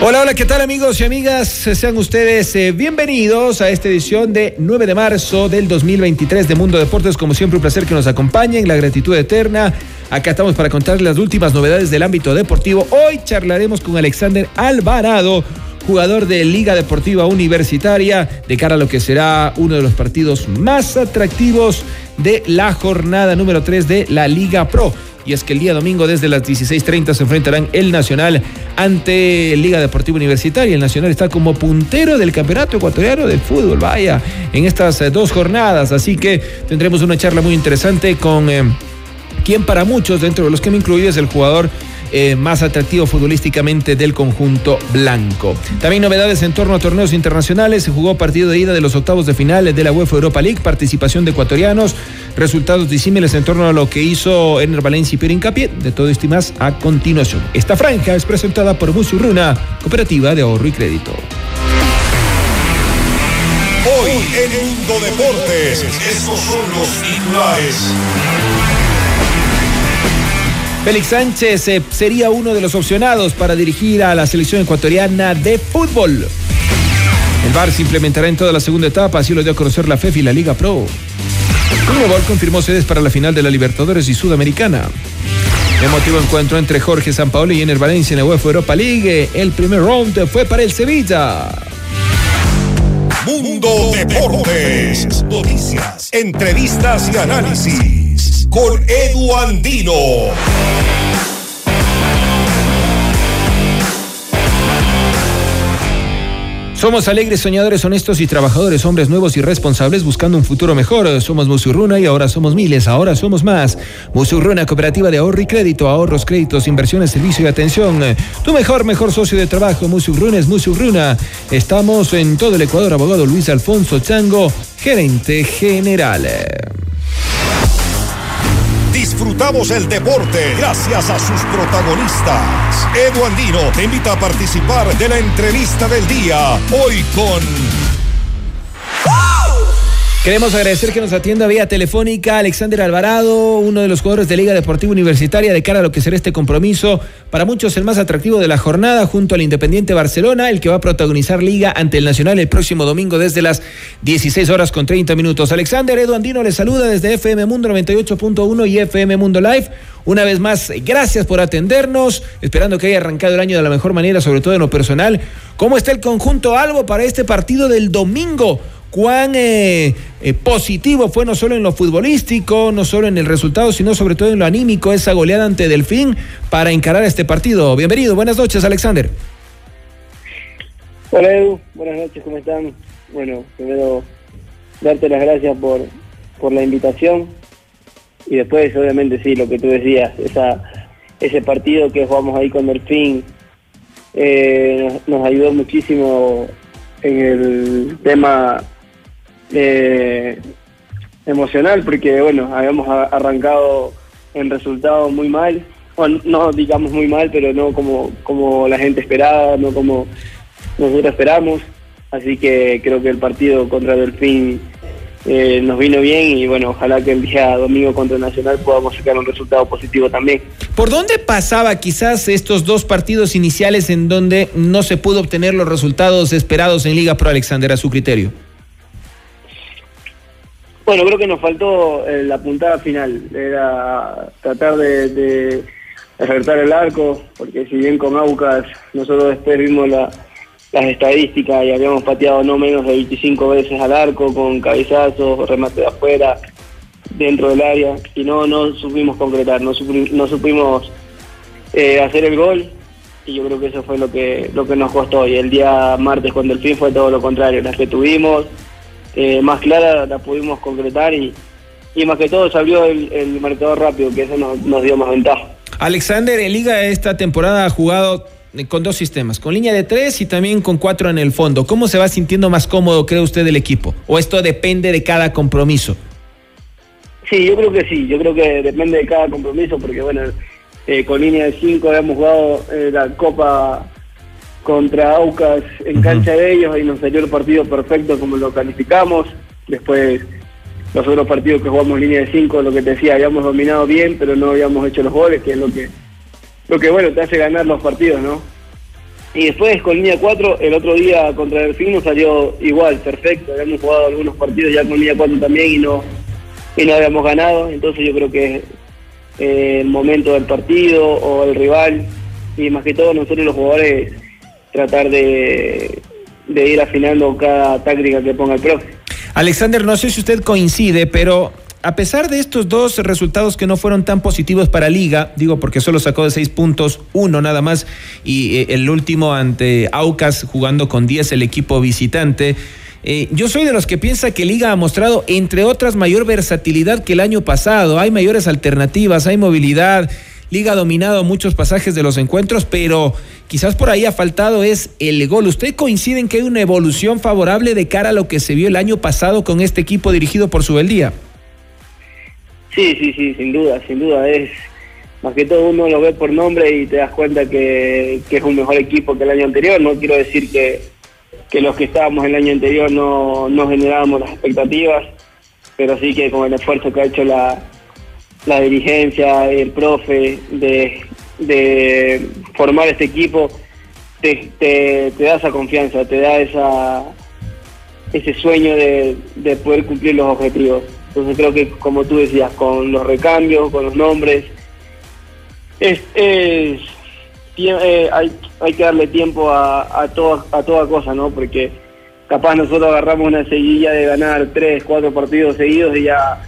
Hola, hola, ¿qué tal amigos y amigas? Sean ustedes eh, bienvenidos a esta edición de 9 de marzo del 2023 de Mundo Deportes. Como siempre, un placer que nos acompañen, la gratitud eterna. Acá estamos para contarles las últimas novedades del ámbito deportivo. Hoy charlaremos con Alexander Alvarado, jugador de Liga Deportiva Universitaria, de cara a lo que será uno de los partidos más atractivos de la jornada número 3 de la Liga Pro y es que el día domingo desde las 16.30 se enfrentarán el Nacional ante Liga Deportiva Universitaria. El Nacional está como puntero del Campeonato Ecuatoriano de Fútbol, vaya, en estas eh, dos jornadas, así que tendremos una charla muy interesante con eh, quien para muchos, dentro de los que me incluyo, es el jugador eh, más atractivo futbolísticamente del conjunto blanco. También novedades en torno a torneos internacionales. Se jugó partido de ida de los octavos de finales de la UEFA Europa League, participación de ecuatorianos, resultados disímiles en torno a lo que hizo Ener Valencia y Pierre Incapié. De todo esto y más a continuación. Esta franja es presentada por Musurruna, Cooperativa de Ahorro y Crédito. Hoy en Mundo Deportes, estos son los titulares. Félix Sánchez eh, sería uno de los opcionados para dirigir a la selección ecuatoriana de fútbol. El VAR se implementará en toda la segunda etapa, así lo dio a conocer la FEF y la Liga Pro. Conmebol confirmó sedes para la final de la Libertadores y Sudamericana. Emotivo encuentro entre Jorge Sampaoli y Ener Valencia en la UEFA Europa League. El primer round fue para el Sevilla. Mundo Deportes. Noticias, entrevistas y análisis. Con Edu Andino. Somos alegres, soñadores, honestos y trabajadores, hombres nuevos y responsables buscando un futuro mejor. Somos Musurruna y ahora somos miles, ahora somos más. Musurruna, cooperativa de ahorro y crédito, ahorros, créditos, inversiones, servicio y atención. Tu mejor, mejor socio de trabajo, Musurruna es Musurruna. Estamos en todo el Ecuador, abogado Luis Alfonso Chango, gerente general. Disfrutamos el deporte gracias a sus protagonistas. Edu Andino te invita a participar de la entrevista del día. Hoy con. Queremos agradecer que nos atienda vía telefónica Alexander Alvarado, uno de los jugadores de Liga Deportiva Universitaria, de cara a lo que será este compromiso. Para muchos, el más atractivo de la jornada, junto al Independiente Barcelona, el que va a protagonizar Liga ante el Nacional el próximo domingo desde las 16 horas con 30 minutos. Alexander Edu Andino le saluda desde FM Mundo 98.1 y FM Mundo Live. Una vez más, gracias por atendernos, esperando que haya arrancado el año de la mejor manera, sobre todo en lo personal. ¿Cómo está el conjunto Albo para este partido del domingo? Cuán eh, eh, positivo fue no solo en lo futbolístico, no solo en el resultado, sino sobre todo en lo anímico, esa goleada ante Delfín para encarar este partido. Bienvenido, buenas noches, Alexander. Hola Edu, buenas noches, ¿cómo están? Bueno, primero darte las gracias por, por la invitación y después obviamente sí, lo que tú decías, esa, ese partido que jugamos ahí con Delfín eh, nos, nos ayudó muchísimo en el tema eh, emocional, porque bueno, habíamos arrancado en resultados muy mal, bueno, no digamos muy mal, pero no como, como la gente esperaba, no como nosotros esperamos, así que creo que el partido contra Delfín eh, nos vino bien y bueno, ojalá que el día domingo contra Nacional podamos sacar un resultado positivo también. ¿Por dónde pasaba quizás estos dos partidos iniciales en donde no se pudo obtener los resultados esperados en Liga Pro, Alexander, a su criterio? Bueno, creo que nos faltó eh, la puntada final, era tratar de, de acertar el arco, porque si bien con Aucas nosotros después vimos la- las estadísticas y habíamos pateado no menos de 25 veces al arco con cabezazos, remate de afuera, dentro del área, y no, no supimos concretar, no, supri- no supimos eh, hacer el gol y yo creo que eso fue lo que lo que nos costó. Y el día martes cuando el fin fue todo lo contrario las que tuvimos eh, más claras la pudimos concretar y, y más que todo salió el, el marcador rápido que eso nos, nos dio más ventaja Alexander en Liga esta temporada ha jugado con dos sistemas, con línea de tres y también con cuatro en el fondo. ¿Cómo se va sintiendo más cómodo, cree usted, del equipo? ¿O esto depende de cada compromiso? Sí, yo creo que sí, yo creo que depende de cada compromiso, porque bueno, eh, con línea de 5 habíamos jugado eh, la Copa contra Aucas en cancha de ellos y nos salió el partido perfecto como lo calificamos. Después los otros partidos que jugamos en línea de 5, lo que te decía, habíamos dominado bien, pero no habíamos hecho los goles, que es lo que, lo que bueno, te hace ganar los partidos, ¿no? Y después con línea 4, el otro día contra el fin nos salió igual, perfecto. Habíamos jugado algunos partidos ya con línea 4 también y no, y no habíamos ganado. Entonces yo creo que eh, el momento del partido o el rival y más que todo nosotros los jugadores tratar de, de ir afinando cada táctica que ponga el profe. Alexander, no sé si usted coincide, pero a pesar de estos dos resultados que no fueron tan positivos para Liga, digo porque solo sacó de seis puntos, uno nada más, y eh, el último ante Aucas jugando con 10 el equipo visitante. Eh, yo soy de los que piensa que Liga ha mostrado, entre otras, mayor versatilidad que el año pasado. Hay mayores alternativas, hay movilidad. Liga ha dominado muchos pasajes de los encuentros, pero quizás por ahí ha faltado es el gol. ¿Usted coincide en que hay una evolución favorable de cara a lo que se vio el año pasado con este equipo dirigido por Subeldía? Sí, sí, sí, sin duda, sin duda. Es más que todo uno lo ve por nombre y te das cuenta que, que es un mejor equipo que el año anterior. No quiero decir que, que los que estábamos el año anterior no, no generábamos las expectativas, pero sí que con el esfuerzo que ha hecho la, la dirigencia, el profe, de, formar este equipo, te, te, te, da esa confianza, te da esa ese sueño de, de poder cumplir los objetivos. Entonces creo que, como tú decías, con los recambios, con los nombres, es, es eh, hay, hay que darle tiempo a, a, toda, a toda cosa, ¿no? Porque capaz nosotros agarramos una seguidilla de ganar tres, cuatro partidos seguidos y ya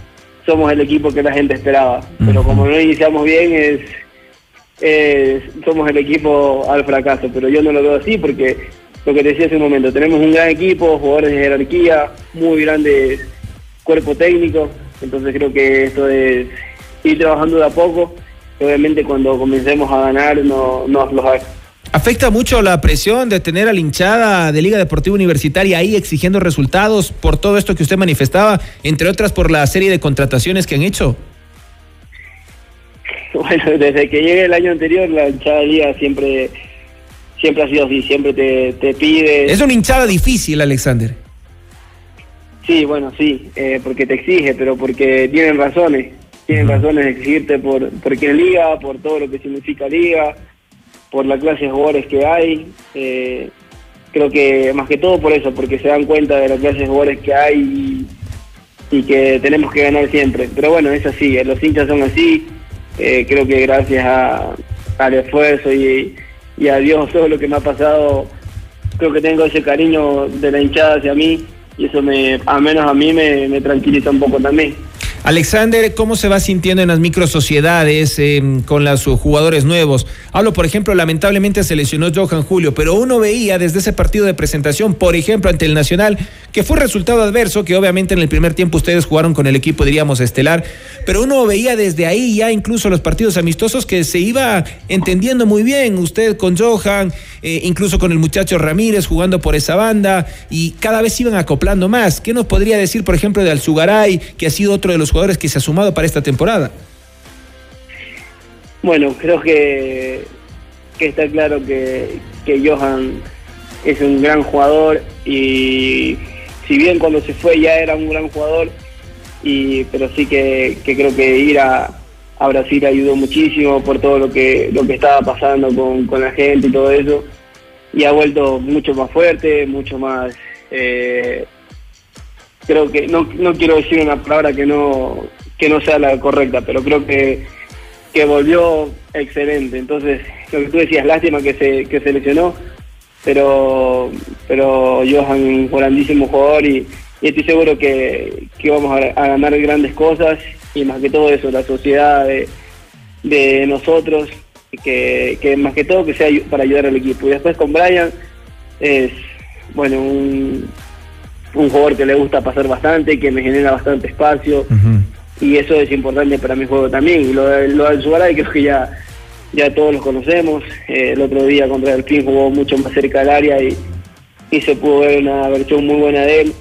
somos el equipo que la gente esperaba. Pero como no iniciamos bien, es, es, somos el equipo al fracaso. Pero yo no lo veo así porque lo que te decía hace un momento, tenemos un gran equipo, jugadores de jerarquía, muy grandes cuerpo técnico, entonces creo que esto es ir trabajando de a poco, y obviamente cuando comencemos a ganar no, nos los ¿Afecta mucho la presión de tener a la hinchada de Liga Deportiva Universitaria ahí exigiendo resultados por todo esto que usted manifestaba, entre otras por la serie de contrataciones que han hecho? Bueno, desde que llegué el año anterior, la hinchada de Liga siempre, siempre ha sido así, siempre te, te pide. Es una hinchada difícil, Alexander. Sí, bueno, sí, eh, porque te exige, pero porque tienen razones, tienen razones de exigirte por porque es liga, por todo lo que significa liga, por la clase de jugadores que hay. Eh, creo que más que todo por eso, porque se dan cuenta de la clase de jugadores que hay y, que tenemos que ganar siempre. Pero bueno, es así, eh, los hinchas son así. Eh, creo que gracias a, al esfuerzo y, a Dios todo lo que me ha pasado, creo que tengo ese cariño de la hinchada hacia mí y eso me, al menos a mí me tranquiliza un poco también. Alexander, ¿cómo se va sintiendo en las microsociedades eh, con los jugadores nuevos? Hablo, por ejemplo, lamentablemente se lesionó Johan Julio, pero uno veía desde ese partido de presentación, por ejemplo, ante el Nacional, que fue resultado adverso, que obviamente en el primer tiempo ustedes jugaron con el equipo, diríamos, estelar, pero uno veía desde ahí ya incluso los partidos amistosos que se iba entendiendo muy bien, usted con Johan, eh, incluso con el muchacho Ramírez jugando por esa banda, y cada vez iban acoplando más. ¿Qué nos podría decir, por ejemplo, de Alzugaray, que ha sido otro de los jugadores que se ha sumado para esta temporada? Bueno, creo que, está claro que, Johan es un gran jugador y si bien cuando se fue ya era un gran jugador, y, pero sí que, creo que ir a, Brasil ayudó muchísimo por todo lo que, lo que estaba pasando con, con, la gente y todo eso, y ha vuelto mucho más fuerte, mucho más... Eh, creo que no, no quiero decir una palabra que no que no sea la correcta, pero creo que, que volvió excelente. Entonces, lo que tú decías, lástima que se, que se lesionó, pero, pero Johan un grandísimo jugador y, y estoy seguro que, que vamos a, ganar grandes cosas y más que todo eso, la sociedad de, de nosotros que, que más que todo que sea para ayudar al equipo. Y después con Brian es, bueno, un, un jugador que le gusta pasar bastante, que me genera bastante espacio. Y eso es importante para mi juego también. Y lo, lo del Subaray creo que ya, ya todos los conocemos. Eh, el otro día contra el Fin jugó mucho más cerca del área y, y se pudo ver una versión muy buena de él.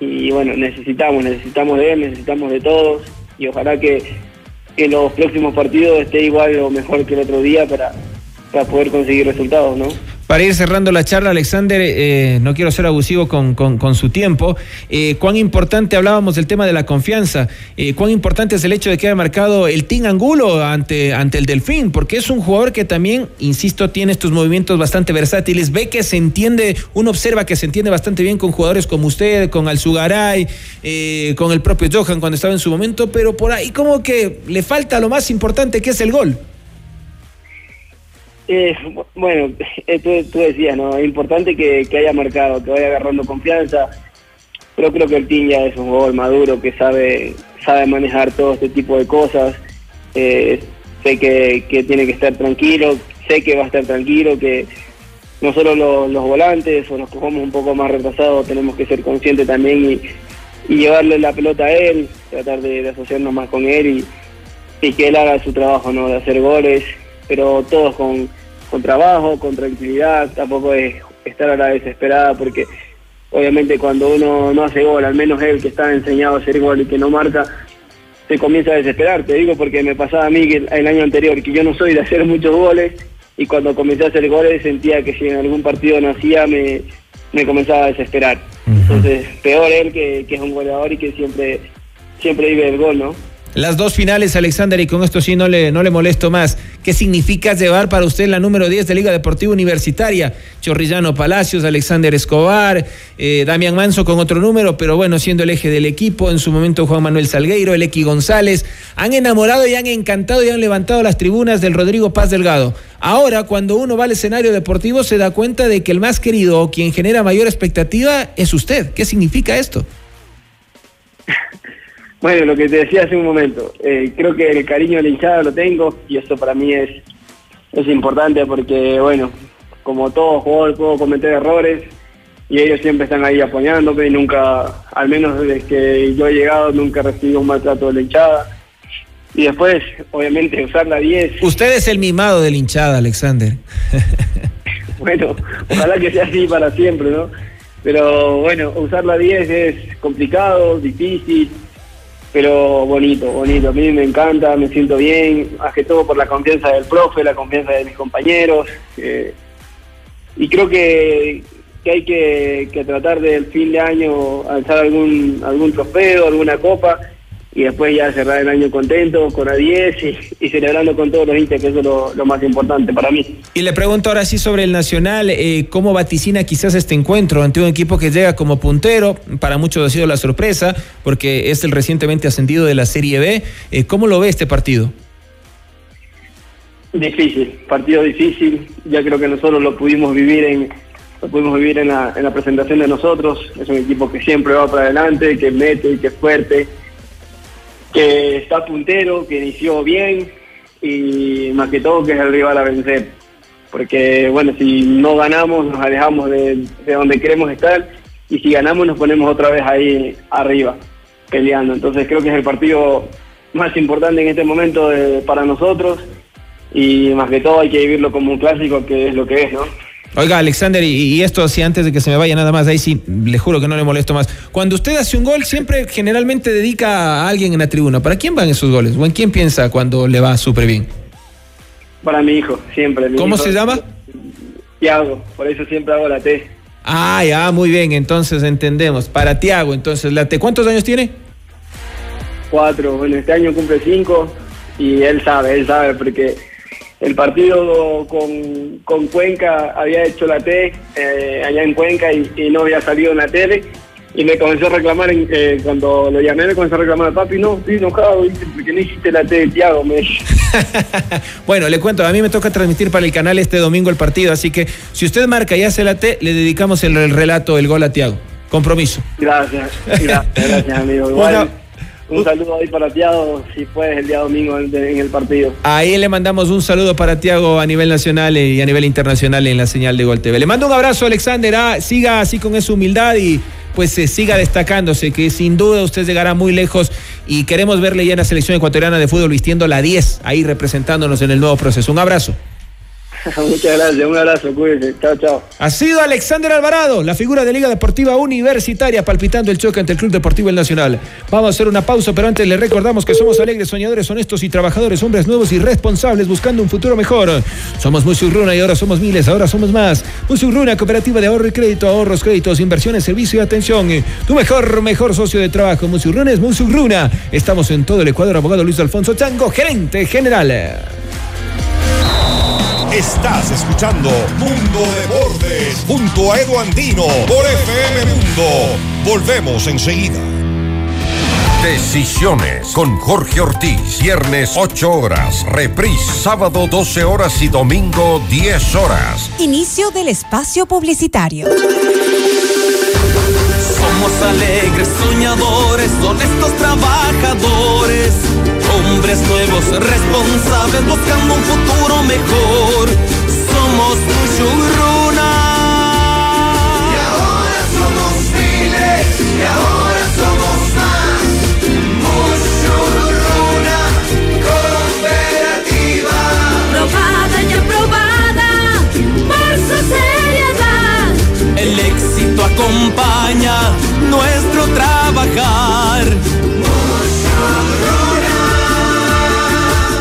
Y bueno, necesitamos, necesitamos de él, necesitamos de todos. Y ojalá que, que los próximos partidos esté igual o mejor que el otro día para, para poder conseguir resultados, ¿no? Para ir cerrando la charla, Alexander, eh, no quiero ser abusivo con, su tiempo. Eh, ¿Cuán importante hablábamos del tema de la confianza? Eh, ¿Cuán importante es el hecho de que haya marcado el Team Angulo ante, ante el Delfín? Porque es un jugador que también, insisto, tiene estos movimientos bastante versátiles. Ve que se entiende, uno observa que se entiende bastante bien con jugadores como usted, con Alzugaray, con el propio Johan cuando estaba en su momento, pero por ahí como que le falta lo más importante que es el gol. Eh, bueno, tú, tú, decías, ¿no? Es importante que, haya marcado, que vaya agarrando confianza. Pero creo que el Team ya es un jugador maduro que sabe, sabe manejar todo este tipo de cosas. Eh, sé que, tiene que estar tranquilo, sé que va a estar tranquilo, que no solo los, volantes o los que jugamos un poco más retrasados tenemos que ser conscientes también y, llevarle la pelota a él, tratar de, asociarnos más con él y, y que él haga su trabajo, ¿no? De hacer goles pero todos con, con trabajo, con tranquilidad, tampoco es estar a la desesperada porque obviamente cuando uno no hace gol, al menos él que está enseñado a hacer gol y que no marca, se comienza a desesperar, te digo porque me pasaba a mí que el año anterior que yo no soy de hacer muchos goles y cuando comencé a hacer goles sentía que si en algún partido no hacía me, me comenzaba a desesperar. Entonces, peor él que, que es un goleador y que siempre, siempre vive el gol, ¿no? Las dos finales, Alexander, y con esto sí no le, no le molesto más. ¿Qué significa llevar para usted la número 10 de Liga Deportiva Universitaria? Chorrillano Palacios, Alexander Escobar, eh, Damián Manso con otro número, pero bueno, siendo el eje del equipo, en su momento Juan Manuel Salgueiro, el González, han enamorado y han encantado y han levantado las tribunas del Rodrigo Paz Delgado. Ahora, cuando uno va al escenario deportivo, se da cuenta de que el más querido o quien genera mayor expectativa es usted. ¿Qué significa esto? Bueno, lo que te decía hace un momento, eh, creo que el cariño de la hinchada lo tengo y eso para mí es, es importante porque, bueno, como todo jugador puedo cometer errores y ellos siempre están ahí apoyándome y nunca, al menos desde que yo he llegado, nunca he recibido un maltrato de la hinchada. Y después, obviamente, usar la 10. Usted es el mimado de la hinchada, Alexander. bueno, ojalá que sea así para siempre, ¿no? Pero bueno, usar la 10 es complicado, difícil pero bonito, bonito. A mí me encanta, me siento bien, más que todo por la confianza del profe, la confianza de mis compañeros. y creo que, hay que, tratar del fin de año alzar algún, algún trofeo, alguna copa y después ya cerrar el año contento con a 10 y, celebrando con todos los hinchas, que eso es lo, más importante para mí. Y le pregunto ahora sí sobre el Nacional, eh, ¿cómo vaticina quizás este encuentro ante un equipo que llega como puntero? Para muchos ha sido la sorpresa, porque es el recientemente ascendido de la Serie B. Eh, ¿Cómo lo ve este partido? Difícil, partido difícil, ya creo que nosotros lo pudimos vivir en, lo pudimos vivir en la, en la presentación de nosotros, es un equipo que siempre va para adelante, que mete y que es fuerte, que está puntero, que inició bien y más que todo que es el rival a vencer. Porque bueno, si no ganamos nos alejamos de, donde queremos estar y si ganamos nos ponemos otra vez ahí arriba peleando. Entonces creo que es el partido más importante en este momento para nosotros y más que todo hay que vivirlo como un clásico que es lo que es, ¿no? Oiga, Alexander, y, esto así antes de que se me vaya nada más, ahí sí, le juro que no le molesto más. Cuando usted hace un gol, siempre generalmente dedica a alguien en la tribuna. ¿Para quién van esos goles? ¿O en quién piensa cuando le va súper bien? Para mi hijo, siempre. ¿Cómo se llama? Tiago, por eso siempre hago la T. Ah, ya, muy bien, entonces entendemos. Para Tiago, entonces, la T, ¿cuántos años tiene? Cuatro, bueno, este año cumple cinco y él sabe, él sabe, porque el partido con, Cuenca había hecho la T eh, allá en Cuenca y, no había salido en la tele. Y me comenzó a reclamar, eh, cuando lo llamé, me comenzó a reclamar a papi, no, estoy enojado, porque no hiciste la T de Tiago, me Bueno, le cuento, a mí me toca transmitir para el canal este domingo el partido, así que si usted marca y hace la T, le dedicamos el, relato, el gol a Tiago. Compromiso. Gracias, gracias, gracias amigo. Igual, Un saludo ahí para Tiago, si puedes, el día domingo en, en, el partido. Ahí le mandamos un saludo para Tiago a nivel nacional y a nivel internacional en la señal de Gol TV. Le mando un abrazo, Alexander. Ah, siga así con esa humildad y pues se siga destacándose, que sin duda usted llegará muy lejos y queremos verle ya en la selección ecuatoriana de fútbol vistiendo la 10, ahí representándonos en el nuevo proceso. Un abrazo. Muchas gracias, un abrazo, cuídense. Chao, chao. Ha sido Alexander Alvarado, la figura de Liga Deportiva Universitaria, palpitando el choque ante el Club Deportivo El Nacional. Vamos a hacer una pausa, pero antes le recordamos que somos alegres, soñadores, honestos y trabajadores, hombres nuevos y responsables, buscando un futuro mejor. Somos Musurruna y ahora somos miles, ahora somos más. Musurruna, cooperativa de ahorro y crédito, ahorros, créditos, inversiones, servicio y atención. Tu mejor, mejor socio de trabajo. Musurruna es Musurruna. Estamos en todo el Ecuador, abogado Luis Alfonso Chango, gerente general. Estás escuchando Mundo Deportes junto a Edu Andino por FM Mundo. Volvemos enseguida. Decisiones con Jorge Ortiz. Viernes 8 horas. Reprise sábado 12 horas y domingo 10 horas. Inicio del espacio publicitario. Somos alegres, soñadores, honestos trabajadores. Hombres nuevos, responsables, buscando un futuro mejor. Somos Mushuruna. Y ahora somos miles, y ahora somos más. Mushuruna, cooperativa. Probada y aprobada por acompaña nuestro trabajar.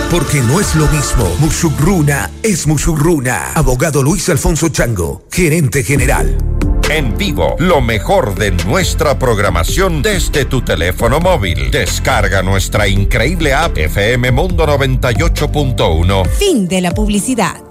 Porque no es lo mismo. Musugruna es Musugruna. Abogado Luis Alfonso Chango, gerente general. En vivo, lo mejor de nuestra programación desde tu teléfono móvil. Descarga nuestra increíble app FM Mundo 98.1. Fin de la publicidad.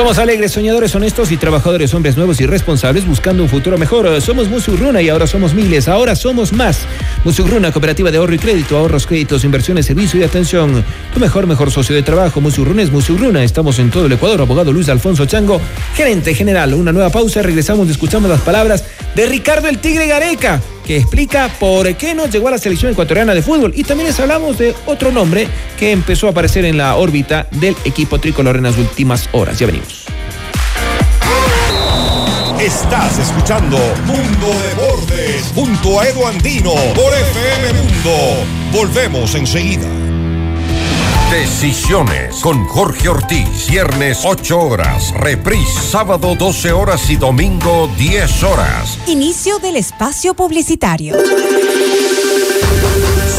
Somos alegres, soñadores, honestos y trabajadores, hombres nuevos y responsables buscando un futuro mejor. Somos Musurruna y ahora somos miles, ahora somos más. Musurruna, cooperativa de ahorro y crédito, ahorros, créditos, inversiones, servicio y atención. Tu mejor, mejor socio de trabajo. Musurruna es Musurruna. Estamos en todo el Ecuador. Abogado Luis Alfonso Chango, gerente general. Una nueva pausa. Regresamos escuchamos las palabras de Ricardo el Tigre Gareca, que explica por qué no llegó a la selección ecuatoriana de fútbol. Y también les hablamos de otro nombre que empezó a aparecer en la órbita del equipo tricolor en las últimas horas. Ya venimos. Estás escuchando Mundo Deportes junto a Edu Andino por FM Mundo. Volvemos enseguida. Decisiones con Jorge Ortiz. Viernes 8 horas. Reprise sábado 12 horas y domingo 10 horas. Inicio del espacio publicitario.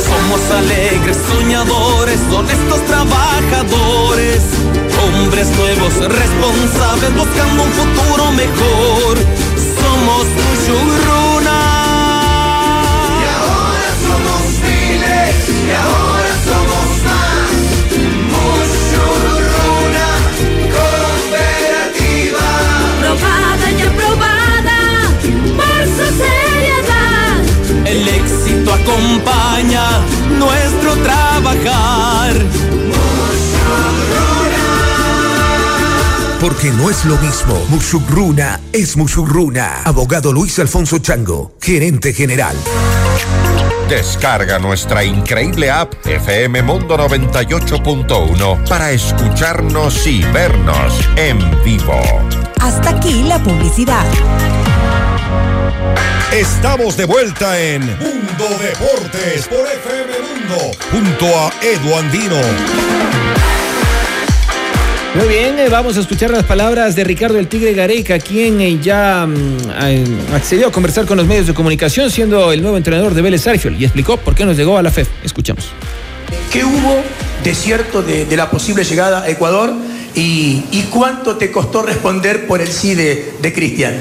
Somos alegres, soñadores, honestos trabajadores. Hombres nuevos, responsables, buscando un futuro mejor. Somos Mushuruna. Y ahora somos miles, y ahora acompaña nuestro trabajar. Porque no es lo mismo. Musugruna es Musugruna. Abogado Luis Alfonso Chango, gerente general. Descarga nuestra increíble app FM Mundo 98.1 para escucharnos y vernos en vivo. Hasta aquí la publicidad. Estamos de vuelta en Mundo Deportes por FM Mundo junto a Edu Andino. Muy bien, eh, vamos a escuchar las palabras de Ricardo el Tigre Gareca, quien eh, ya mm, eh, accedió a conversar con los medios de comunicación siendo el nuevo entrenador de Vélez Sarsfield y explicó por qué nos llegó a la FEF. Escuchamos. ¿Qué hubo de cierto de, de la posible llegada a Ecuador y, y cuánto te costó responder por el sí de, de Cristian?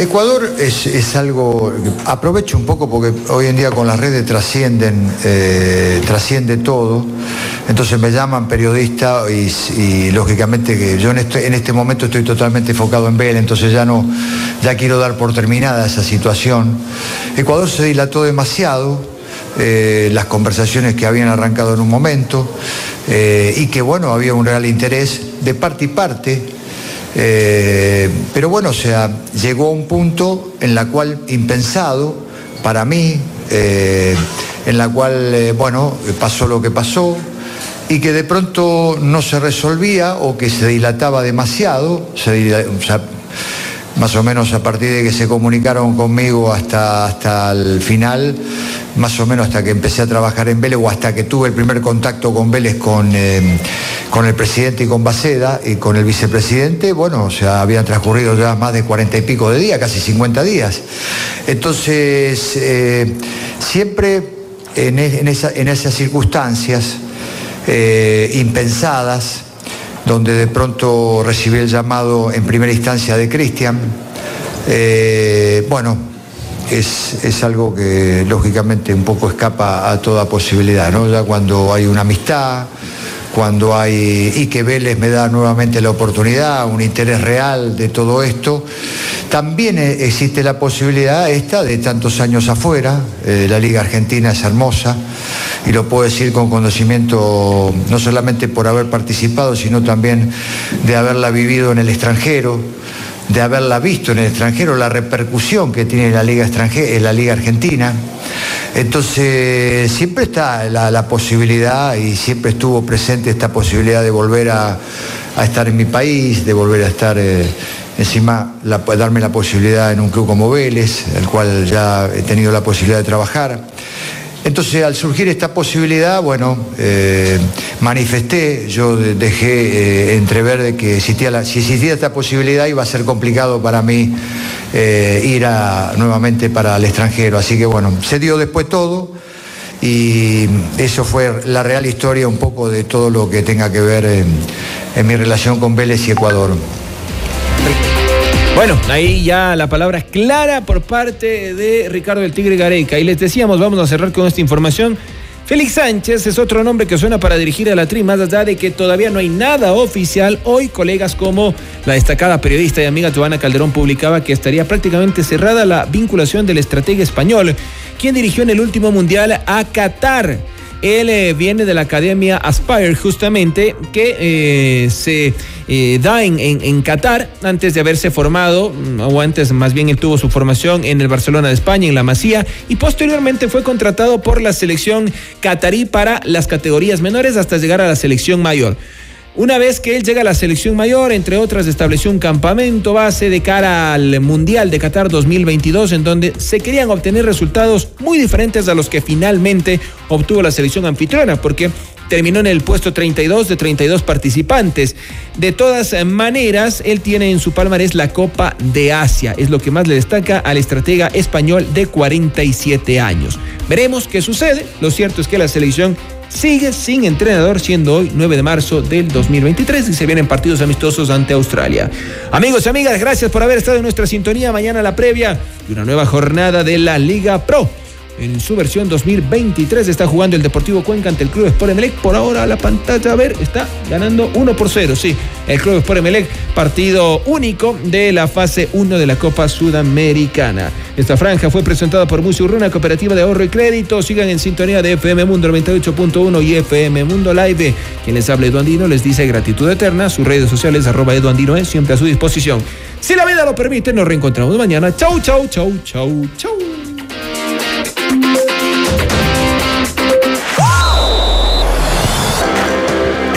Ecuador es, algo, aprovecho un poco porque hoy en día con las redes trascienden, eh, trasciende todo, entonces me llaman periodista y, lógicamente que yo en este, en este momento estoy totalmente enfocado en Vélez, entonces ya no, ya quiero dar por terminada esa situación. Ecuador se dilató demasiado, eh, las conversaciones que habían arrancado en un momento eh, y que bueno, había un real interés de parte y parte. Eh, pero bueno, o sea, llegó a un punto en la cual impensado para mí, eh, en la cual, eh, bueno, pasó lo que pasó y que de pronto no se resolvía o que se dilataba demasiado, más o menos a partir de que se comunicaron conmigo hasta, hasta el final, más o menos hasta que empecé a trabajar en Vélez o hasta que tuve el primer contacto con Vélez con, con el presidente y con Baceda y con el vicepresidente, bueno, o sea, habían transcurrido ya más de cuarenta y pico de días, casi 50 días. Entonces, eh, siempre en, e- en esas circunstancias eh, impensadas, donde de pronto recibí el llamado en primera instancia de Cristian. Eh, bueno, es, es algo que lógicamente un poco escapa a toda posibilidad, ¿no? Ya cuando hay una amistad, cuando hay. y que Vélez me da nuevamente la oportunidad, un interés real de todo esto. También eh, existe la posibilidad esta de tantos años afuera, eh, la Liga Argentina es hermosa y lo puedo decir con conocimiento no solamente por haber participado, sino también de haberla vivido en el extranjero, de haberla visto en el extranjero, la repercusión que tiene la Liga, extranjera, la Liga Argentina. Entonces, siempre está la, posibilidad y siempre estuvo presente esta posibilidad de volver a, estar en mi país, de volver a estar, eh, encima, darme la posibilidad en un club como Vélez, el cual ya he tenido la posibilidad de trabajar. Entonces, al surgir esta posibilidad, bueno, eh, manifesté, yo de- dejé eh, entrever de que existía la- si existía esta posibilidad iba a ser complicado para mí eh, ir nuevamente para el extranjero. Así que bueno, se dio después todo y eso fue la real historia un poco de todo lo que tenga que ver en, en mi relación con Vélez y Ecuador. Bueno, ahí ya la palabra es clara por parte de Ricardo del Tigre Gareca. Y les decíamos, vamos a cerrar con esta información. Félix Sánchez es otro nombre que suena para dirigir a la TRI, más allá de que todavía no hay nada oficial. Hoy, colegas como la destacada periodista y amiga Joana Calderón publicaba que estaría prácticamente cerrada la vinculación del estratega español, quien dirigió en el último mundial a Qatar. Él eh, viene de la academia Aspire, justamente, que eh, se eh, da en, en- Qatar antes de haberse formado, mm, o antes más bien él tuvo su formación en el Barcelona de España, en la Masía, y posteriormente fue contratado por la selección catarí para las categorías menores hasta llegar a la selección mayor. Una vez que él llega a la selección mayor, entre otras, estableció un campamento base de cara al Mundial de Qatar 2022, en donde se querían obtener resultados muy diferentes a los que finalmente obtuvo la selección anfitriona, porque terminó en el puesto 32 de 32 participantes. De todas maneras, él tiene en su palmarés la Copa de Asia, es lo que más le destaca al estratega español de 47 años. Veremos qué sucede, lo cierto es que la selección sigue sin entrenador, siendo hoy 9 de marzo del 2023 y se vienen partidos amistosos ante Australia. Amigos y amigas, gracias por haber estado en nuestra sintonía. Mañana la previa de una nueva jornada de la Liga Pro. En su versión 2023 está jugando el Deportivo Cuenca ante el Club Sport Emelec. Por ahora la pantalla, a ver, está ganando 1 por 0. Sí, el Club Sport Emelec, partido único de la fase 1 de la Copa Sudamericana. Esta franja fue presentada por Musurruna, Cooperativa de Ahorro y Crédito. Sigan en sintonía de FM Mundo 98.1 y FM Mundo Live. Quien les habla Edu Andino les dice gratitud eterna. Sus redes sociales, arroba Edu Andino es siempre a su disposición. Si la vida lo permite, nos reencontramos mañana. Chau, chau, chau, chau, chau.